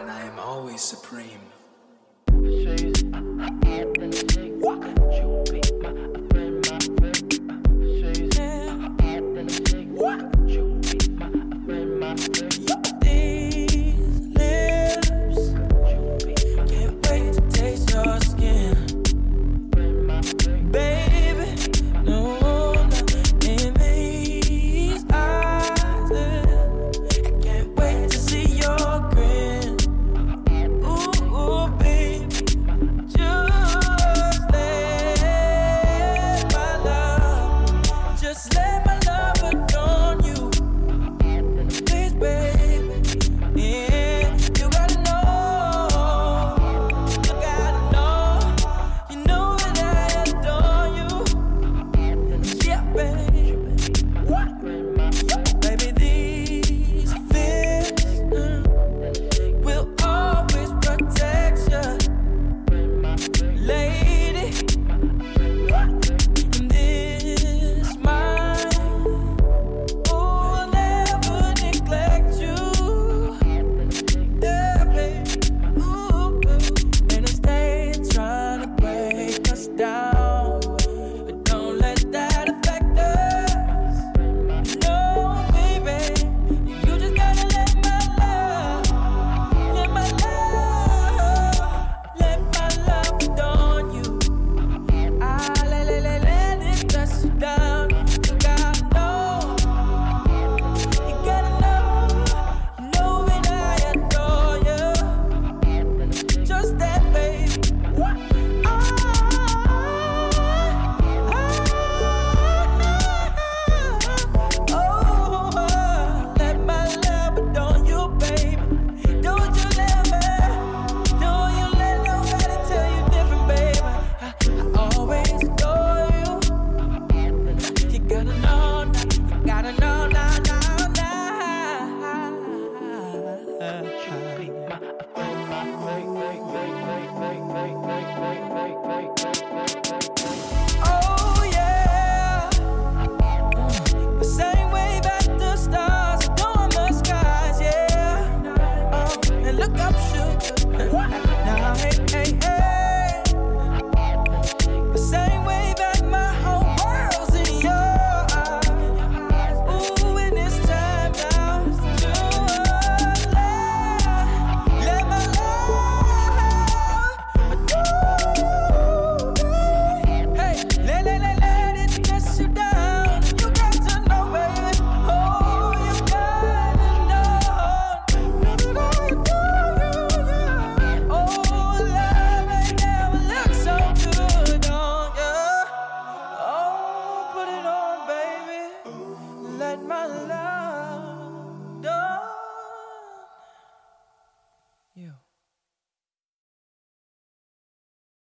and I am always supreme.